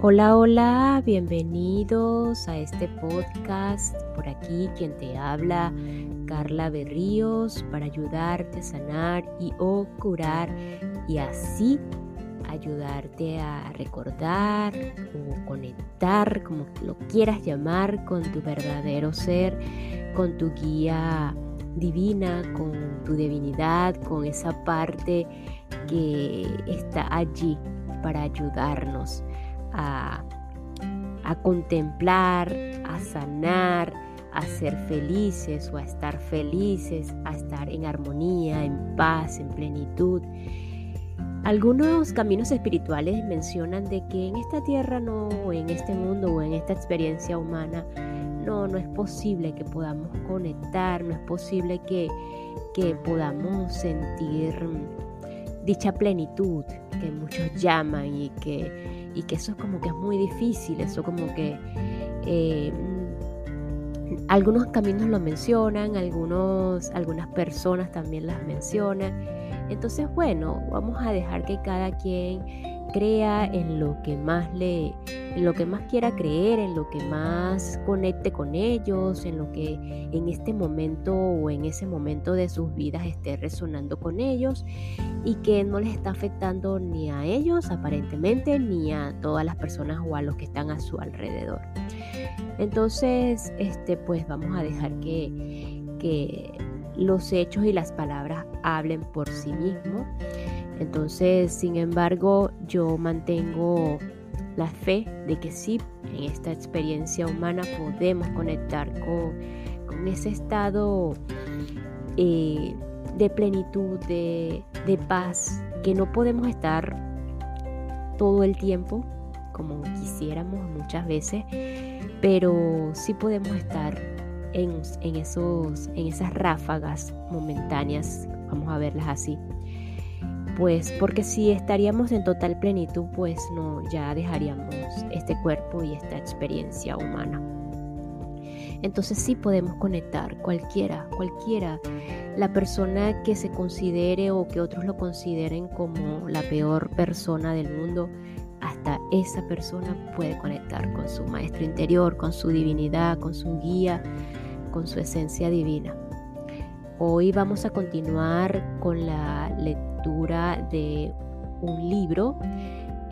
Hola, hola, bienvenidos a este podcast. Por aquí quien te habla, Carla Berríos, para ayudarte a sanar y o curar y así ayudarte a recordar o conectar, como lo quieras llamar, con tu verdadero ser, con tu guía divina, con tu divinidad, con esa parte que está allí para ayudarnos a, contemplar, a sanar, a ser felices o a estar felices, a estar en armonía, en paz, en plenitud. Algunos caminos espirituales mencionan de que en esta tierra no, en este mundo o en esta experiencia humana, no, no es posible que podamos conectar, no es posible que, que podamos sentir dicha plenitud que muchos llaman y que y que eso es como que es muy difícil, eso como que eh, algunos caminos lo mencionan, algunos, algunas personas también las mencionan. Entonces, bueno, vamos a dejar que cada quien crea en lo que más le, en lo que más quiera creer, en lo que más conecte con ellos, en lo que en este momento o en ese momento de sus vidas esté resonando con ellos y que no les está afectando ni a ellos aparentemente ni a todas las personas o a los que están a su alrededor. Entonces, este, pues vamos a dejar que, que los hechos y las palabras hablen por sí mismos. Entonces, sin embargo, yo mantengo la fe de que sí, en esta experiencia humana podemos conectar con, ese estado eh, de plenitud, de, paz, que no podemos estar todo el tiempo como quisiéramos muchas veces, pero sí podemos estar en, esos, en esas ráfagas momentáneas, vamos a verlas así, pues porque si estaríamos en total plenitud, pues no, ya dejaríamos este cuerpo y esta experiencia humana. Entonces sí podemos conectar, cualquiera, cualquiera, la persona que se considere o que otros lo consideren como la peor persona del mundo, hasta esa persona puede conectar con su maestro interior, con su divinidad, con su guía, con su esencia divina. Hoy vamos a continuar con la lectura de un libro,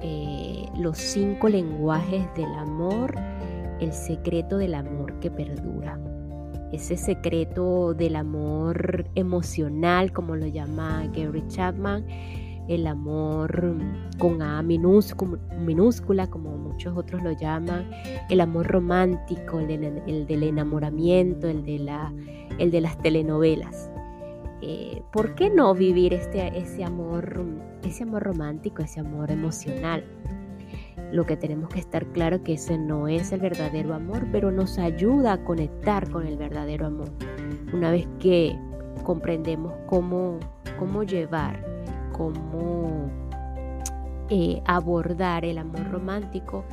eh, Los cinco lenguajes del amor, el secreto del amor que perdura. Ese secreto del amor emocional, como lo llama Gary Chapman, el amor con A minúscula, como muchos otros lo llaman, el amor romántico, el, del enamoramiento, el de, la, el de las telenovelas. Eh, ¿por qué no vivir este, ese, amor, ese amor romántico, ese amor emocional? Lo que tenemos que estar claro que ese no es el verdadero amor, pero nos ayuda a conectar con el verdadero amor. Una vez que comprendemos cómo, cómo llevar, cómo eh, abordar el amor romántico,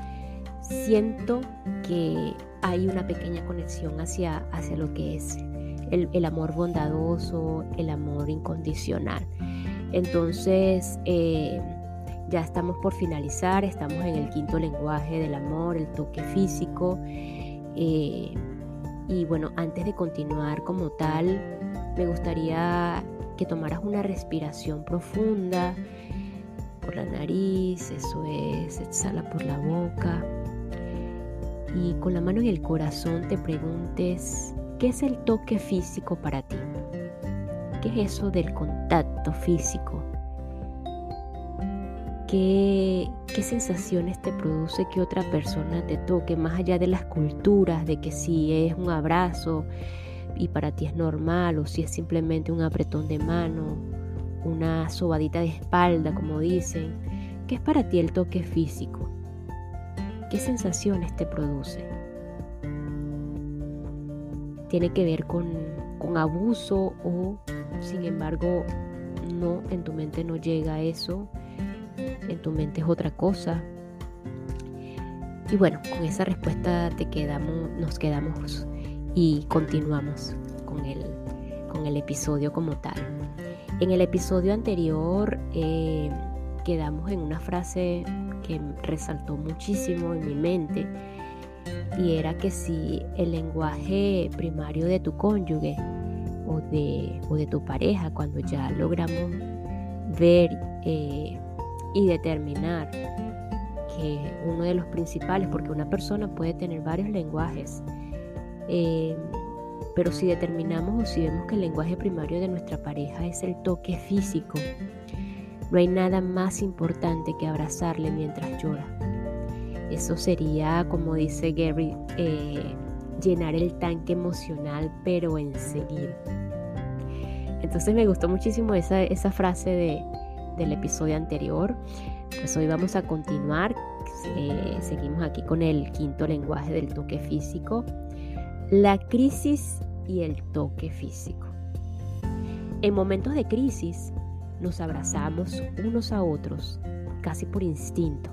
siento que hay una pequeña conexión hacia, hacia lo que es el, amor bondadoso, el amor incondicional. Entonces, eh, ya estamos por finalizar, estamos en el quinto lenguaje del amor, el toque físico. Eh, y bueno, antes de continuar como tal, me gustaría que tomaras una respiración profunda por la nariz, eso es, exhala por la boca. Y con la mano en el corazón te preguntes ¿Qué es el toque físico para ti? ¿Qué es eso del contacto físico? ¿Qué, ¿Qué, sensaciones te produce que otra persona te toque, más allá de las culturas, de que si es un abrazo y para ti es normal, o si es simplemente un apretón de mano, una sobadita de espalda, como dicen? ¿Qué es para ti el toque físico? ¿Qué sensaciones te produce? Tiene que ver con, abuso o sin embargo no, en tu mente no llega eso, en tu mente es otra cosa. Y bueno, con esa respuesta te quedamos, nos quedamos y continuamos con el, con el episodio como tal. En el episodio anterior eh, quedamos en una frase que resaltó muchísimo en mi mente y era que si el lenguaje primario de tu cónyuge o de, o de tu pareja, cuando ya logramos ver eh, y determinar que uno de los principales, porque una persona puede tener varios lenguajes, eh, pero si determinamos o si vemos que el lenguaje primario de nuestra pareja es el toque físico, no hay nada más importante que abrazarle mientras llora. Eso sería, como dice Gary, eh, llenar el tanque emocional, pero enseguida. Entonces me gustó muchísimo esa, esa frase del episodio anterior. Pues hoy vamos a continuar. Eh, seguimos aquí con el quinto lenguaje del toque físico. La crisis y el toque físico. En momentos de crisis nos abrazamos unos a otros casi por instinto.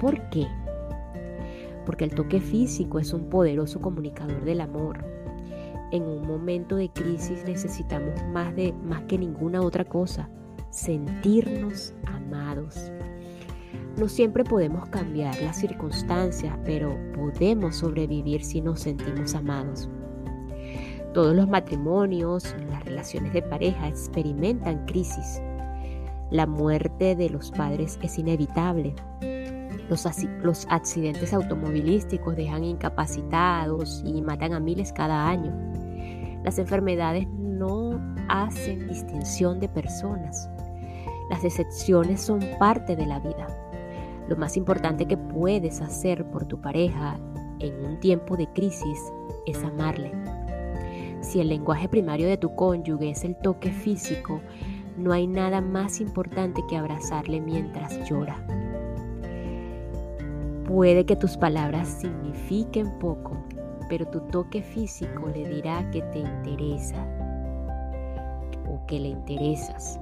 ¿Por qué? Porque el toque físico es un poderoso comunicador del amor. En un momento de crisis necesitamos más de más que ninguna otra cosa sentirnos amados. No siempre podemos cambiar las circunstancias, pero podemos sobrevivir si nos sentimos amados. Todos los matrimonios, las relaciones de pareja experimentan crisis. La muerte de los padres es inevitable. Los, accidentes automovilísticos dejan incapacitados y matan a miles cada año. Las enfermedades no hacen distinción de personas. Las decepciones son parte de la vida. Lo más importante que puedes hacer por tu pareja en un tiempo de crisis es amarle. Si el lenguaje primario de tu cónyuge es el toque físico, no hay nada más importante que abrazarle mientras llora. Puede que tus palabras signifiquen poco, pero tu toque físico le dirá que te interesa o que le interesas.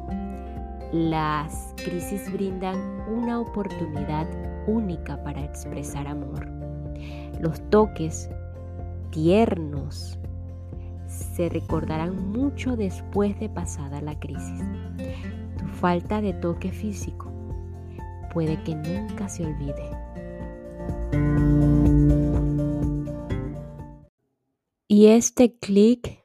Las crisis brindan una oportunidad única para expresar amor. Los toques tiernos se recordarán mucho después de pasada la crisis. Tu falta de toque físico puede que nunca se olvide. Y este clic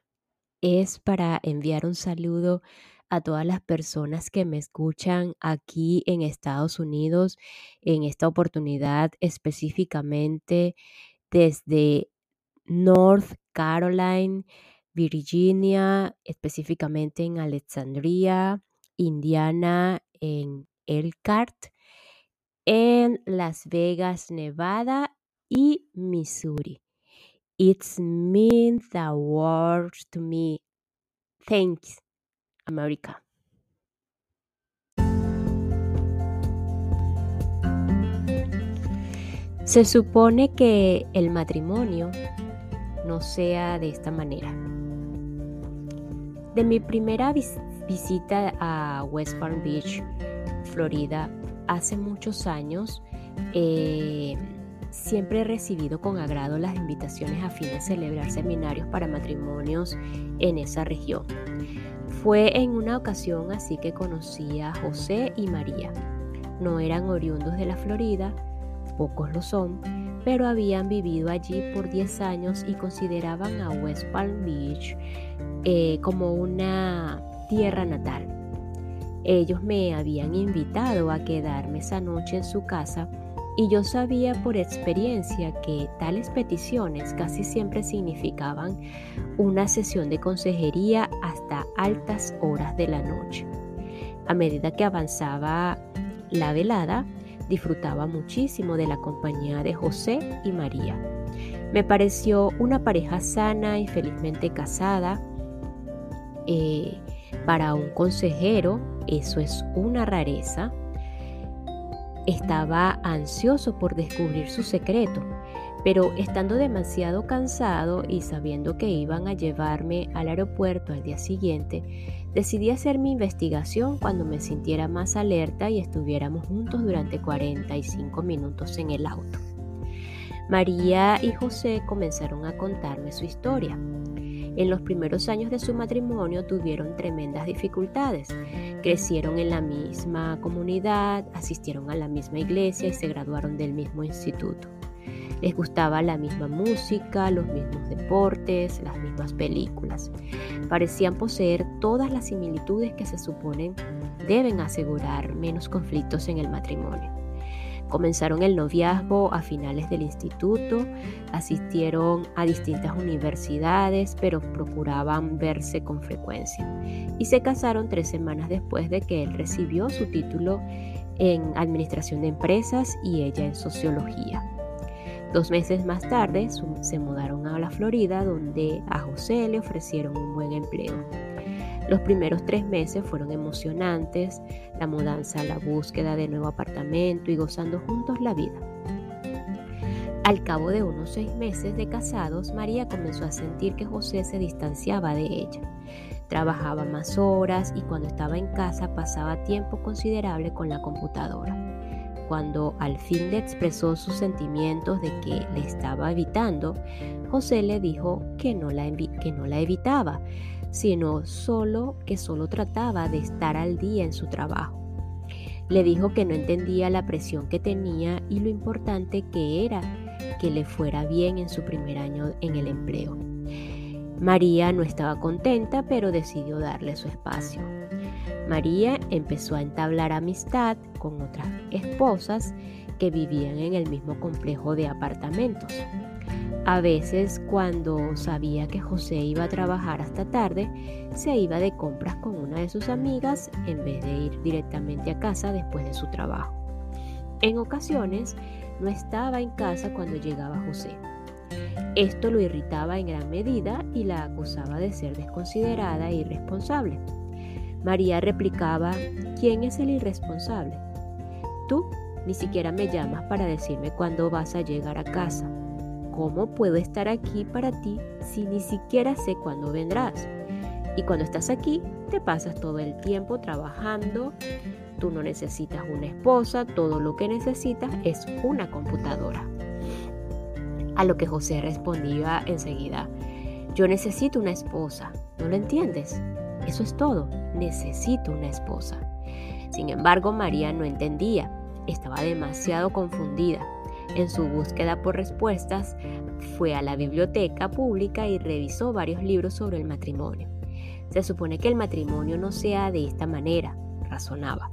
es para enviar un saludo a todas las personas que me escuchan aquí en Estados Unidos, en esta oportunidad específicamente desde North Carolina, Virginia, específicamente en Alexandria, Indiana, en Elkhart, en Las Vegas, Nevada y Missouri. It's means the world to me. Thanks. América. Se supone que el matrimonio no sea de esta manera. De mi primera visita a West Palm Beach, Florida, hace muchos años, eh, siempre he recibido con agrado las invitaciones a fin de celebrar seminarios para matrimonios en esa región. Fue en una ocasión así que conocí a José y María. No eran oriundos de la Florida, pocos lo son, pero habían vivido allí por 10 años y consideraban a West Palm Beach eh, como una tierra natal. Ellos me habían invitado a quedarme esa noche en su casa y yo sabía por experiencia que tales peticiones casi siempre significaban una sesión de consejería hasta altas horas de la noche. A medida que avanzaba la velada, disfrutaba muchísimo de la compañía de José y María. Me pareció una pareja sana y felizmente casada. Eh, para un consejero eso es una rareza estaba ansioso por descubrir su secreto, pero estando demasiado cansado y sabiendo que iban a llevarme al aeropuerto al día siguiente, decidí hacer mi investigación cuando me sintiera más alerta y estuviéramos juntos durante 45 minutos en el auto. María y José comenzaron a contarme su historia. En los primeros años de su matrimonio tuvieron tremendas dificultades. Crecieron en la misma comunidad, asistieron a la misma iglesia y se graduaron del mismo instituto. Les gustaba la misma música, los mismos deportes, las mismas películas. Parecían poseer todas las similitudes que se suponen deben asegurar menos conflictos en el matrimonio. Comenzaron el noviazgo a finales del instituto, asistieron a distintas universidades, pero procuraban verse con frecuencia. Y se casaron tres semanas después de que él recibió su título en Administración de Empresas y ella en Sociología. Dos meses más tarde se mudaron a la Florida, donde a José le ofrecieron un buen empleo. Los primeros tres meses fueron emocionantes, la mudanza, la búsqueda de nuevo apartamento y gozando juntos la vida. Al cabo de unos seis meses de casados, María comenzó a sentir que José se distanciaba de ella. Trabajaba más horas y cuando estaba en casa pasaba tiempo considerable con la computadora. Cuando al fin le expresó sus sentimientos de que le estaba evitando, José le dijo que no la, que no la evitaba, sino solo que solo trataba de estar al día en su trabajo. Le dijo que no entendía la presión que tenía y lo importante que era que le fuera bien en su primer año en el empleo. María no estaba contenta, pero decidió darle su espacio. María empezó a entablar amistad con otras esposas que vivían en el mismo complejo de apartamentos. A veces cuando sabía que José iba a trabajar hasta tarde, se iba de compras con una de sus amigas en vez de ir directamente a casa después de su trabajo. En ocasiones no estaba en casa cuando llegaba José. Esto lo irritaba en gran medida y la acusaba de ser desconsiderada e irresponsable. María replicaba, ¿quién es el irresponsable? Tú ni siquiera me llamas para decirme cuándo vas a llegar a casa. ¿Cómo puedo estar aquí para ti si ni siquiera sé cuándo vendrás? Y cuando estás aquí, te pasas todo el tiempo trabajando. Tú no necesitas una esposa, todo lo que necesitas es una computadora. A lo que José respondía enseguida, yo necesito una esposa, ¿no lo entiendes? Eso es todo, necesito una esposa. Sin embargo, María no entendía, estaba demasiado confundida. En su búsqueda por respuestas, fue a la biblioteca pública y revisó varios libros sobre el matrimonio. Se supone que el matrimonio no sea de esta manera, razonaba.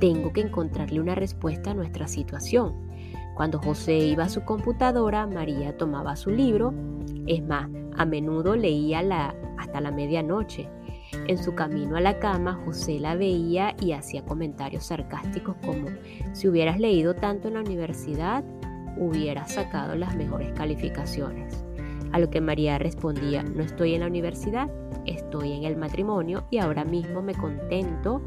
Tengo que encontrarle una respuesta a nuestra situación. Cuando José iba a su computadora, María tomaba su libro. Es más, a menudo leía hasta la medianoche. En su camino a la cama, José la veía y hacía comentarios sarcásticos como, si hubieras leído tanto en la universidad, hubiera sacado las mejores calificaciones. A lo que María respondía, no estoy en la universidad, estoy en el matrimonio y ahora mismo me contento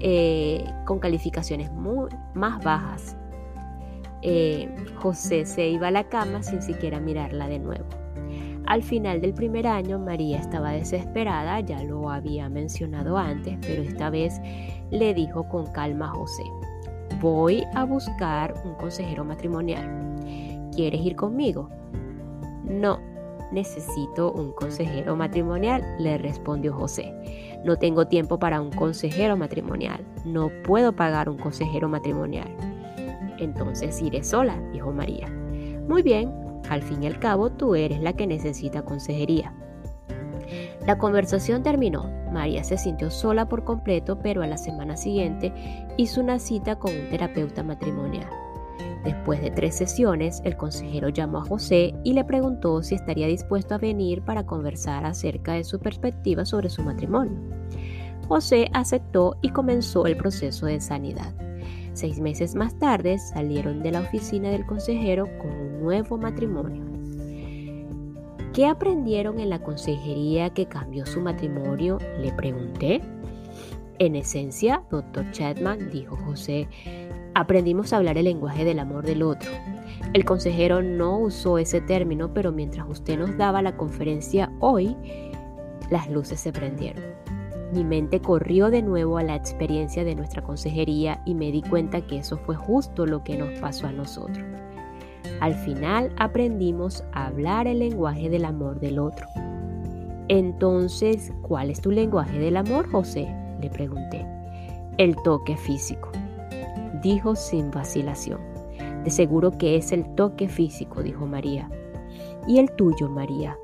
eh, con calificaciones muy, más bajas. Eh, José se iba a la cama sin siquiera mirarla de nuevo. Al final del primer año, María estaba desesperada, ya lo había mencionado antes, pero esta vez le dijo con calma a José, voy a buscar un consejero matrimonial. ¿Quieres ir conmigo? No, necesito un consejero matrimonial, le respondió José. No tengo tiempo para un consejero matrimonial. No puedo pagar un consejero matrimonial. Entonces iré sola, dijo María. Muy bien, al fin y al cabo tú eres la que necesita consejería. La conversación terminó. María se sintió sola por completo, pero a la semana siguiente hizo una cita con un terapeuta matrimonial. Después de tres sesiones, el consejero llamó a José y le preguntó si estaría dispuesto a venir para conversar acerca de su perspectiva sobre su matrimonio. José aceptó y comenzó el proceso de sanidad. Seis meses más tarde salieron de la oficina del consejero con un nuevo matrimonio. ¿Qué aprendieron en la consejería que cambió su matrimonio? Le pregunté. En esencia, doctor Chapman, dijo José, aprendimos a hablar el lenguaje del amor del otro. El consejero no usó ese término, pero mientras usted nos daba la conferencia hoy, las luces se prendieron. Mi mente corrió de nuevo a la experiencia de nuestra consejería y me di cuenta que eso fue justo lo que nos pasó a nosotros. Al final aprendimos a hablar el lenguaje del amor del otro. Entonces, ¿cuál es tu lenguaje del amor, José? Le pregunté. El toque físico, dijo sin vacilación. De seguro que es el toque físico, dijo María. ¿Y el tuyo, María?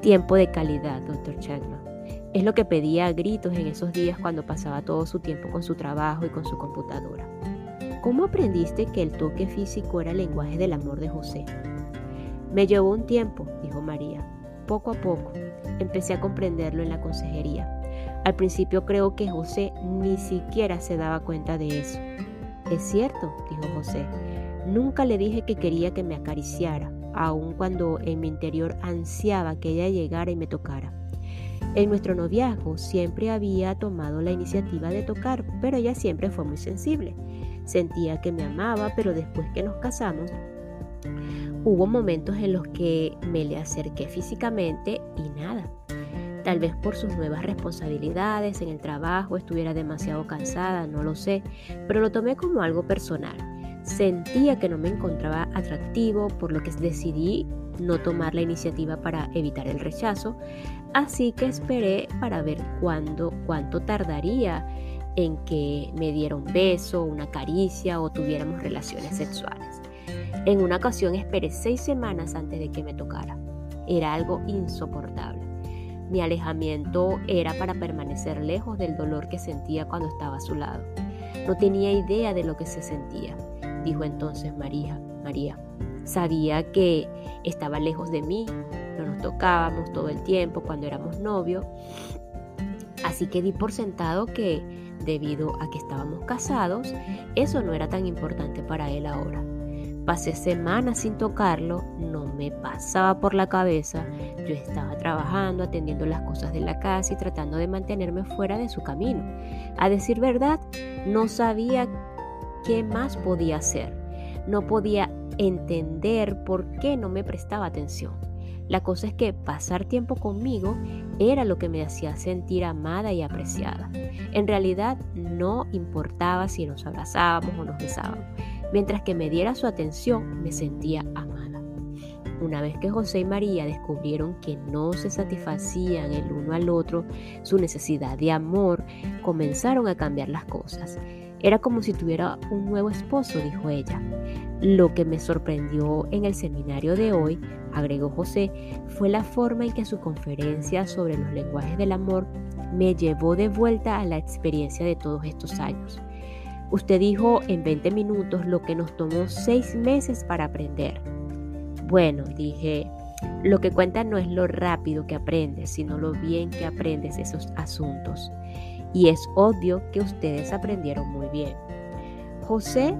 Tiempo de calidad, doctor Chapman. Es lo que pedía a gritos en esos días cuando pasaba todo su tiempo con su trabajo y con su computadora. ¿Cómo aprendiste que el toque físico era el lenguaje del amor de José? Me llevó un tiempo, dijo María. Poco a poco empecé a comprenderlo en la consejería. Al principio creo que José ni siquiera se daba cuenta de eso. Es cierto, dijo José. Nunca le dije que quería que me acariciara, aun cuando en mi interior ansiaba que ella llegara y me tocara. En nuestro noviazgo siempre había tomado la iniciativa de tocar, pero ella siempre fue muy sensible. Sentía que me amaba, pero después que nos casamos, hubo momentos en los que me le acerqué físicamente y nada. Tal vez por sus nuevas responsabilidades en el trabajo estuviera demasiado cansada, no lo sé, pero lo tomé como algo personal. Sentía que no me encontraba atractivo, por lo que decidí no tomar la iniciativa para evitar el rechazo, así que esperé para ver cuándo, cuánto tardaría en que me diera un beso, una caricia o tuviéramos relaciones sexuales. En una ocasión esperé seis semanas antes de que me tocara. Era algo insoportable. Mi alejamiento era para permanecer lejos del dolor que sentía cuando estaba a su lado. No tenía idea de lo que se sentía, dijo entonces María. María. Sabía que estaba lejos de mí, no nos tocábamos todo el tiempo cuando éramos novios, así que di por sentado que debido a que estábamos casados, eso no era tan importante para él ahora. Pasé semanas sin tocarlo, no me pasaba por la cabeza, yo estaba trabajando, atendiendo las cosas de la casa y tratando de mantenerme fuera de su camino. A decir verdad, no sabía qué más podía hacer, no podía entender por qué no me prestaba atención. La cosa es que pasar tiempo conmigo era lo que me hacía sentir amada y apreciada. En realidad no importaba si nos abrazábamos o nos besábamos. Mientras que me diera su atención, me sentía amada. Una vez que José y María descubrieron que no se satisfacían el uno al otro su necesidad de amor, comenzaron a cambiar las cosas. Era como si tuviera un nuevo esposo, dijo ella. Lo que me sorprendió en el seminario de hoy agregó José, fue la forma en que su conferencia sobre los lenguajes del amor me llevó de vuelta a la experiencia de todos estos años. Usted dijo en 20 minutos lo que nos tomó seis meses para aprender. Bueno, dije, lo que cuenta no es lo rápido que aprendes, sino lo bien que aprendes esos asuntos. Y es obvio que ustedes aprendieron muy bien. José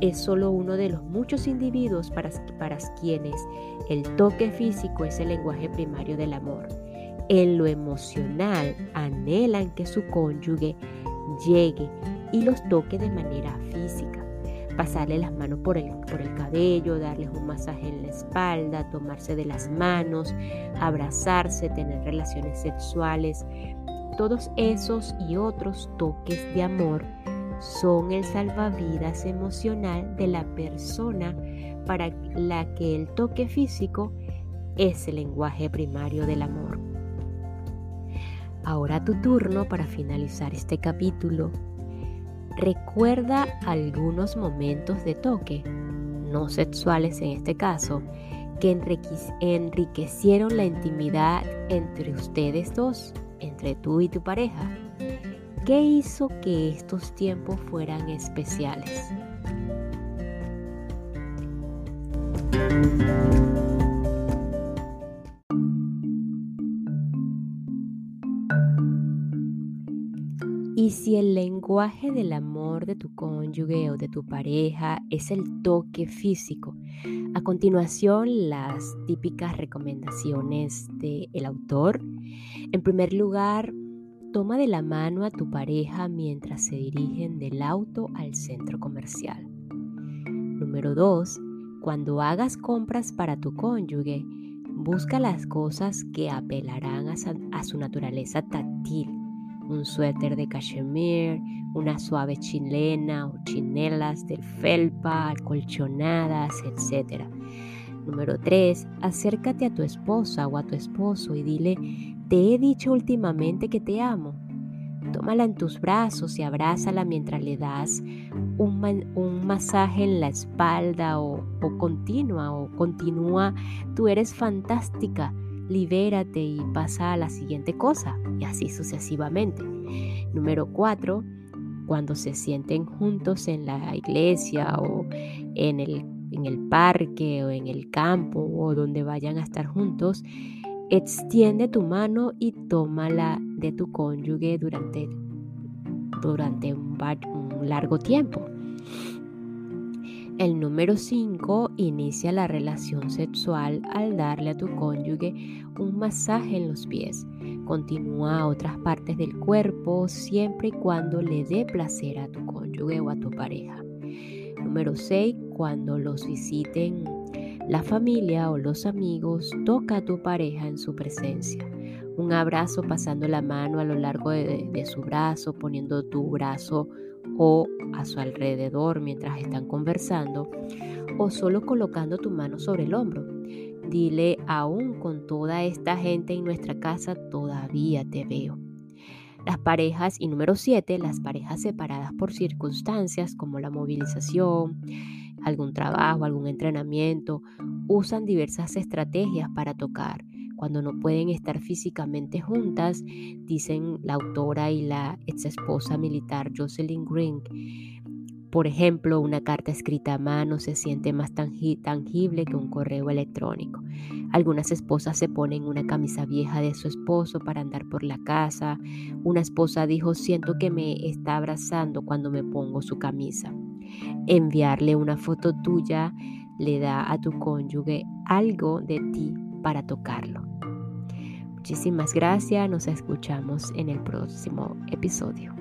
es solo uno de los muchos individuos para, para quienes el toque físico es el lenguaje primario del amor. En lo emocional anhelan que su cónyuge llegue y los toque de manera física. Pasarle las manos por el, por el cabello, darles un masaje en la espalda, tomarse de las manos, abrazarse, tener relaciones sexuales. Todos esos y otros toques de amor son el salvavidas emocional de la persona para la que el toque físico es el lenguaje primario del amor. Ahora tu turno para finalizar este capítulo. Recuerda algunos momentos de toque, no sexuales en este caso, que enriquecieron la intimidad entre ustedes dos, entre tú y tu pareja. ¿Qué hizo que estos tiempos fueran especiales? El lenguaje del amor de tu cónyuge o de tu pareja es el toque físico, a continuación las típicas recomendaciones del autor. En primer lugar, Toma de la mano a tu pareja mientras se dirigen del auto al centro comercial. Número 2. Cuando hagas compras para tu cónyuge, busca las cosas que apelarán a su, naturaleza táctil. Un suéter de cachemir, una suave chilena o chinelas de felpa, colchonadas, etc. Número 3. Acércate a tu esposa o a tu esposo y dile, te he dicho últimamente que te amo. Tómala en tus brazos y abrázala mientras le das un, masaje en la espalda o, o continua o continúa, tú eres fantástica, libérate y pasa a la siguiente cosa y así sucesivamente. Número 4 cuando se sienten juntos en la iglesia o en el, en el parque o en el campo o donde vayan a estar juntos, extiende tu mano y tómala de tu cónyuge durante, durante un, un largo tiempo. El número 5 inicia la relación sexual al darle a tu cónyuge un masaje en los pies. Continúa a otras partes del cuerpo siempre y cuando le dé placer a tu cónyuge o a tu pareja. Número 6. Cuando los visiten la familia o los amigos, toca a tu pareja en su presencia. Un abrazo pasando la mano a lo largo de, de su brazo, poniendo tu brazo o a su alrededor mientras están conversando o solo colocando tu mano sobre el hombro. Dile, aún con toda esta gente en nuestra casa, todavía te veo. Las parejas, y número 7, las parejas separadas por circunstancias como la movilización, algún trabajo, algún entrenamiento, usan diversas estrategias para tocar cuando no pueden estar físicamente juntas, dicen la autora y la ex esposa militar Jocelyn Green. Por ejemplo, una carta escrita a mano se siente más tangible que un correo electrónico. Algunas esposas se ponen una camisa vieja de su esposo para andar por la casa. Una esposa dijo, siento que me está abrazando cuando me pongo su camisa. Enviarle una foto tuya le da a tu cónyuge algo de ti para tocarlo. Muchísimas gracias, nos escuchamos en el próximo episodio.